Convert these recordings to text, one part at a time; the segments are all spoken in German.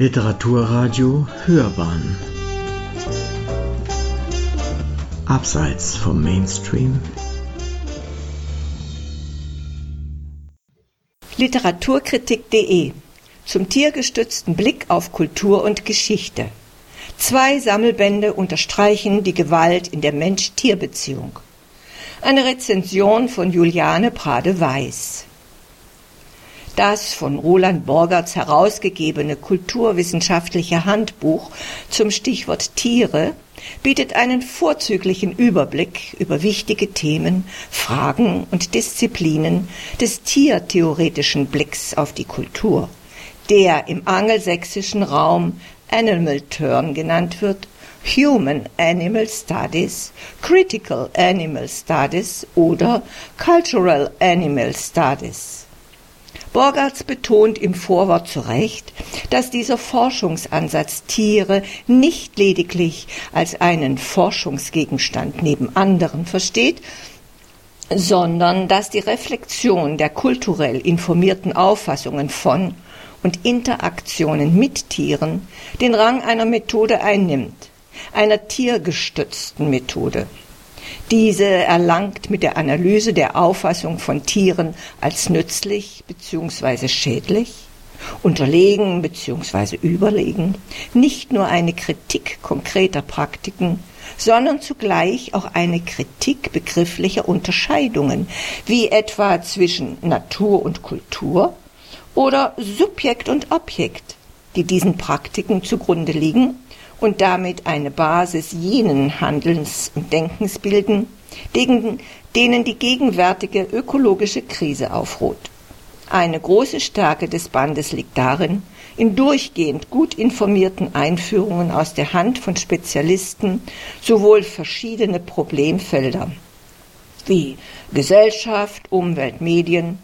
Literaturradio Hörbahn Abseits vom Mainstream Literaturkritik.de zum tiergestützten Blick auf Kultur und Geschichte. Zwei Sammelbände unterstreichen die Gewalt in der Mensch-Tier-Beziehung. Eine Rezension von Juliane Prade-Weiß. Das von Roland Borgertz herausgegebene kulturwissenschaftliche Handbuch zum Stichwort Tiere bietet einen vorzüglichen Überblick über wichtige Themen, Fragen und Disziplinen des tiertheoretischen Blicks auf die Kultur, der im angelsächsischen Raum Animal Turn genannt wird, Human Animal Studies, Critical Animal Studies oder Cultural Animal Studies. Borgartz betont im Vorwort zu Recht, dass dieser Forschungsansatz Tiere nicht lediglich als einen Forschungsgegenstand neben anderen versteht, sondern dass die Reflexion der kulturell informierten Auffassungen von und Interaktionen mit Tieren den Rang einer Methode einnimmt, einer tiergestützten Methode. Diese erlangt mit der Analyse der Auffassung von Tieren als nützlich bzw. schädlich, unterlegen bzw. überlegen, nicht nur eine Kritik konkreter Praktiken, sondern zugleich auch eine Kritik begrifflicher Unterscheidungen, wie etwa zwischen Natur und Kultur oder Subjekt und Objekt, die diesen Praktiken zugrunde liegen und damit eine Basis jenen Handelns und Denkens bilden, denen die gegenwärtige ökologische Krise aufruht. Eine große Stärke des Bandes liegt darin, in durchgehend gut informierten Einführungen aus der Hand von Spezialisten sowohl verschiedene Problemfelder wie Gesellschaft, Umwelt, Medien,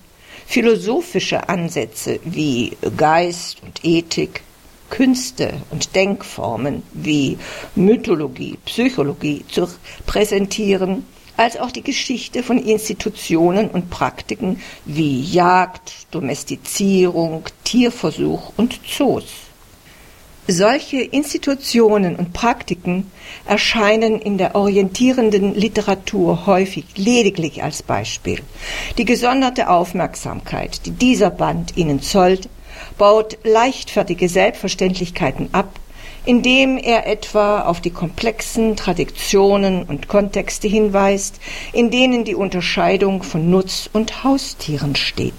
philosophische Ansätze wie Geist und Ethik, Künste und Denkformen wie Mythologie, Psychologie zu präsentieren, als auch die Geschichte von Institutionen und Praktiken wie Jagd, Domestizierung, Tierversuch und Zoos. Solche Institutionen und Praktiken erscheinen in der orientierenden Literatur häufig lediglich als Beispiel. Die gesonderte Aufmerksamkeit, die dieser Band ihnen zollt, baut leichtfertige Selbstverständlichkeiten ab, indem er etwa auf die komplexen Traditionen und Kontexte hinweist, in denen die Unterscheidung von Nutz- und Haustieren steht.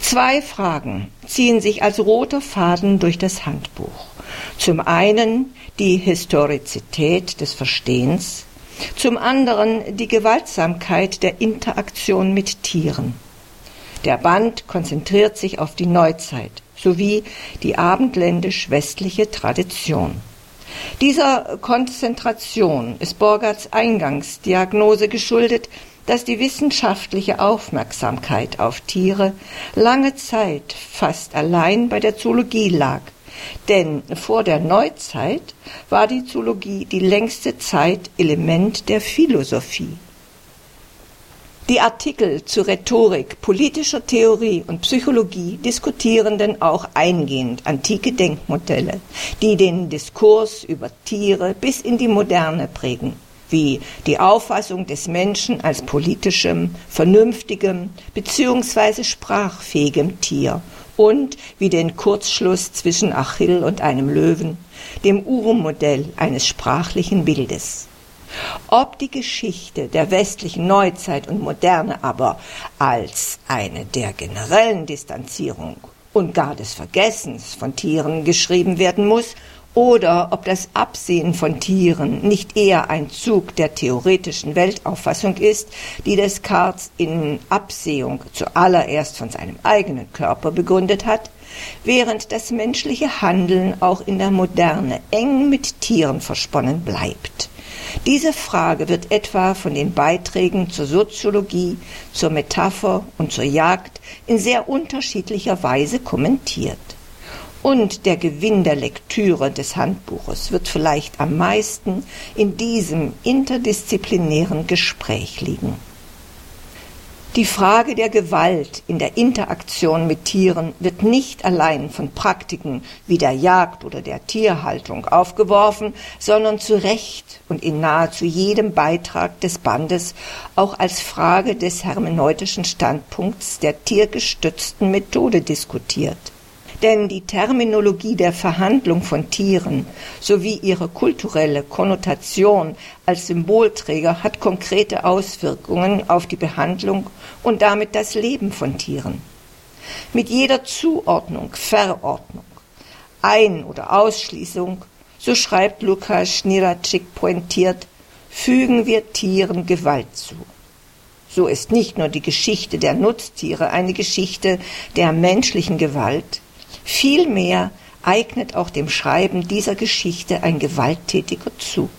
Zwei Fragen ziehen sich als roter Faden durch das Handbuch. Zum einen die Historizität des Verstehens, zum anderen die Gewaltsamkeit der Interaktion mit Tieren. Der Band konzentriert sich auf die Neuzeit sowie die abendländisch-westliche Tradition. Dieser Konzentration ist Borgarts Eingangsdiagnose geschuldet, dass die wissenschaftliche Aufmerksamkeit auf Tiere lange Zeit fast allein bei der Zoologie lag. Denn vor der Neuzeit war die Zoologie die längste Zeit Element der Philosophie. Die Artikel zu Rhetorik, politischer Theorie und Psychologie diskutieren denn auch eingehend antike Denkmodelle, die den Diskurs über Tiere bis in die Moderne prägen, wie die Auffassung des Menschen als politischem, vernünftigem bzw. sprachfähigem Tier und wie den Kurzschluss zwischen Achill und einem Löwen, dem Urmodell eines sprachlichen Bildes. Ob die Geschichte der westlichen Neuzeit und Moderne aber als eine der generellen Distanzierung und gar des Vergessens von Tieren geschrieben werden muss, oder ob das Absehen von Tieren nicht eher ein Zug der theoretischen Weltauffassung ist, die Descartes in Absehung zuallererst von seinem eigenen Körper begründet hat, während das menschliche Handeln auch in der Moderne eng mit Tieren versponnen bleibt. Diese Frage wird etwa von den Beiträgen zur Soziologie, zur Metapher und zur Jagd in sehr unterschiedlicher Weise kommentiert. Und der Gewinn der Lektüre des Handbuches wird vielleicht am meisten in diesem interdisziplinären Gespräch liegen. Die Frage der Gewalt in der Interaktion mit Tieren wird nicht allein von Praktiken wie der Jagd oder der Tierhaltung aufgeworfen, sondern zu Recht und in nahezu jedem Beitrag des Bandes auch als Frage des hermeneutischen Standpunkts der tiergestützten Methode diskutiert denn die Terminologie der Verhandlung von Tieren sowie ihre kulturelle Konnotation als Symbolträger hat konkrete Auswirkungen auf die Behandlung und damit das Leben von Tieren. Mit jeder Zuordnung, Verordnung, Ein- oder Ausschließung, so schreibt Lukas Schniracek pointiert, fügen wir Tieren Gewalt zu. So ist nicht nur die Geschichte der Nutztiere eine Geschichte der menschlichen Gewalt, Vielmehr eignet auch dem Schreiben dieser Geschichte ein gewalttätiger Zug.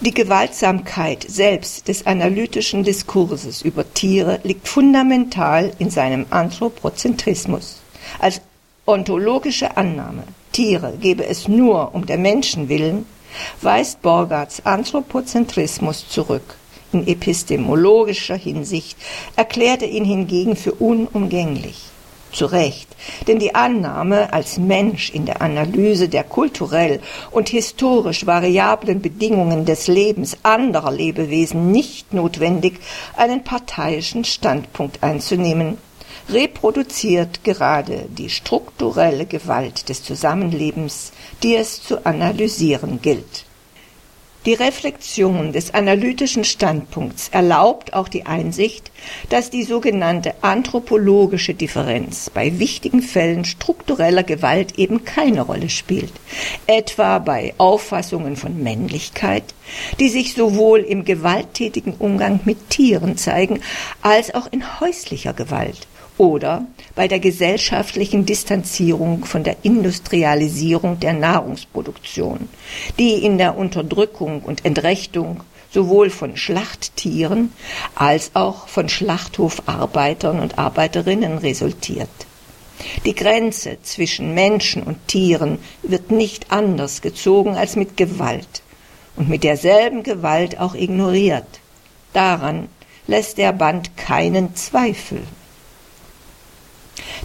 Die Gewaltsamkeit selbst des analytischen Diskurses über Tiere liegt fundamental in seinem Anthropozentrismus. Als ontologische Annahme, Tiere gebe es nur um der Menschen willen, weist Borgarts Anthropozentrismus zurück. In epistemologischer Hinsicht erklärt er ihn hingegen für unumgänglich zu Recht, denn die Annahme, als Mensch in der Analyse der kulturell und historisch variablen Bedingungen des Lebens anderer Lebewesen nicht notwendig, einen parteiischen Standpunkt einzunehmen, reproduziert gerade die strukturelle Gewalt des Zusammenlebens, die es zu analysieren gilt. Die Reflexion des analytischen Standpunkts erlaubt auch die Einsicht, dass die sogenannte anthropologische Differenz bei wichtigen Fällen struktureller Gewalt eben keine Rolle spielt, etwa bei Auffassungen von Männlichkeit, die sich sowohl im gewalttätigen Umgang mit Tieren zeigen, als auch in häuslicher Gewalt oder bei der gesellschaftlichen Distanzierung von der Industrialisierung der Nahrungsproduktion, die in der Unterdrückung und Entrechtung sowohl von Schlachttieren als auch von Schlachthofarbeitern und Arbeiterinnen resultiert. Die Grenze zwischen Menschen und Tieren wird nicht anders gezogen als mit Gewalt und mit derselben Gewalt auch ignoriert. Daran lässt der Band keinen Zweifel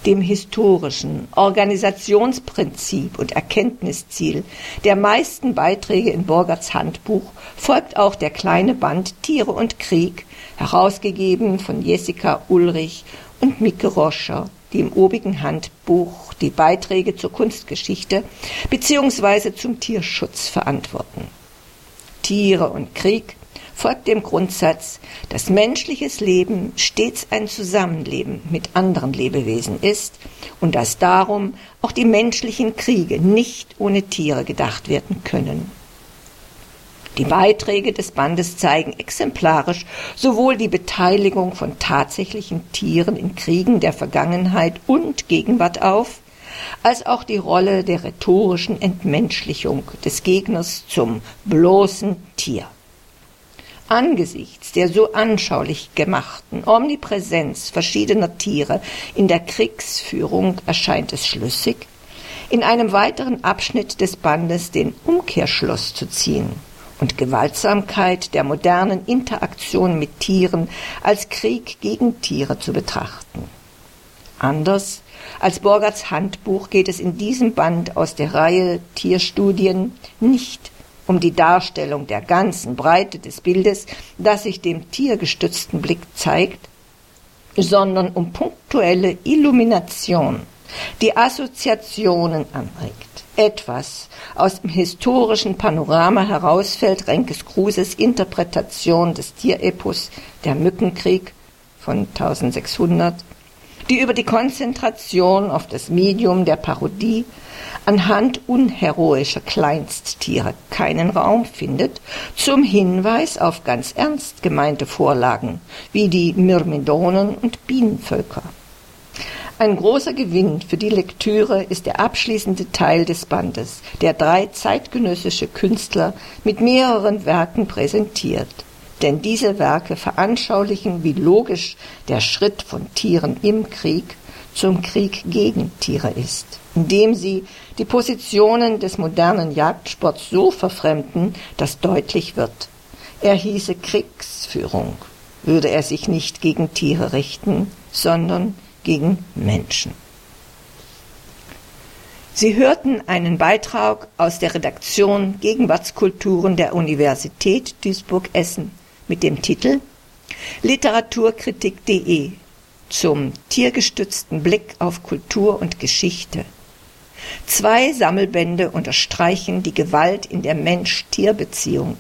dem historischen Organisationsprinzip und Erkenntnisziel der meisten Beiträge in Borgerts Handbuch folgt auch der kleine Band Tiere und Krieg, herausgegeben von Jessica Ulrich und Micke Roscher, die im obigen Handbuch die Beiträge zur Kunstgeschichte bzw. zum Tierschutz verantworten. Tiere und Krieg folgt dem Grundsatz, dass menschliches Leben stets ein Zusammenleben mit anderen Lebewesen ist und dass darum auch die menschlichen Kriege nicht ohne Tiere gedacht werden können. Die Beiträge des Bandes zeigen exemplarisch sowohl die Beteiligung von tatsächlichen Tieren in Kriegen der Vergangenheit und Gegenwart auf, als auch die Rolle der rhetorischen Entmenschlichung des Gegners zum bloßen Tier. Angesichts der so anschaulich gemachten Omnipräsenz verschiedener Tiere in der Kriegsführung erscheint es schlüssig, in einem weiteren Abschnitt des Bandes den Umkehrschluss zu ziehen und Gewaltsamkeit der modernen Interaktion mit Tieren als Krieg gegen Tiere zu betrachten. Anders als Borgerts Handbuch geht es in diesem Band aus der Reihe Tierstudien nicht um die Darstellung der ganzen Breite des Bildes, das sich dem tiergestützten Blick zeigt, sondern um punktuelle Illumination, die Assoziationen anregt. Etwas aus dem historischen Panorama herausfällt Renkes Kruses Interpretation des Tierepos Der Mückenkrieg von 1600, die über die Konzentration auf das Medium der Parodie anhand unheroischer Kleinsttiere keinen Raum findet, zum Hinweis auf ganz ernst gemeinte Vorlagen wie die Myrmidonen und Bienenvölker. Ein großer Gewinn für die Lektüre ist der abschließende Teil des Bandes, der drei zeitgenössische Künstler mit mehreren Werken präsentiert. Denn diese Werke veranschaulichen, wie logisch der Schritt von Tieren im Krieg zum Krieg gegen Tiere ist, indem sie die Positionen des modernen Jagdsports so verfremden, dass deutlich wird, er hieße Kriegsführung würde er sich nicht gegen Tiere richten, sondern gegen Menschen. Sie hörten einen Beitrag aus der Redaktion Gegenwartskulturen der Universität Duisburg-Essen mit dem Titel Literaturkritik.de zum tiergestützten Blick auf Kultur und Geschichte. Zwei Sammelbände unterstreichen die Gewalt in der Mensch-Tier-Beziehung.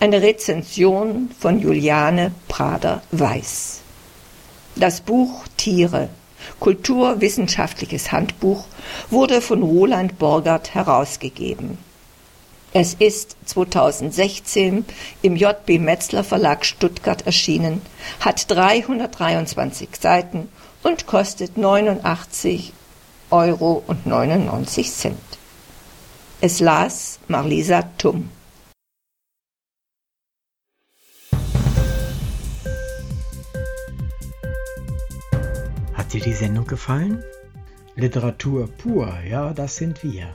Eine Rezension von Juliane Prader-Weiß. Das Buch Tiere Kulturwissenschaftliches Handbuch wurde von Roland Borgert herausgegeben. Es ist 2016 im JB Metzler Verlag Stuttgart erschienen, hat 323 Seiten und kostet 89 Euro und 99 Cent. Es las Marlisa Tum. Hat dir die Sendung gefallen? Literatur pur, ja, das sind wir.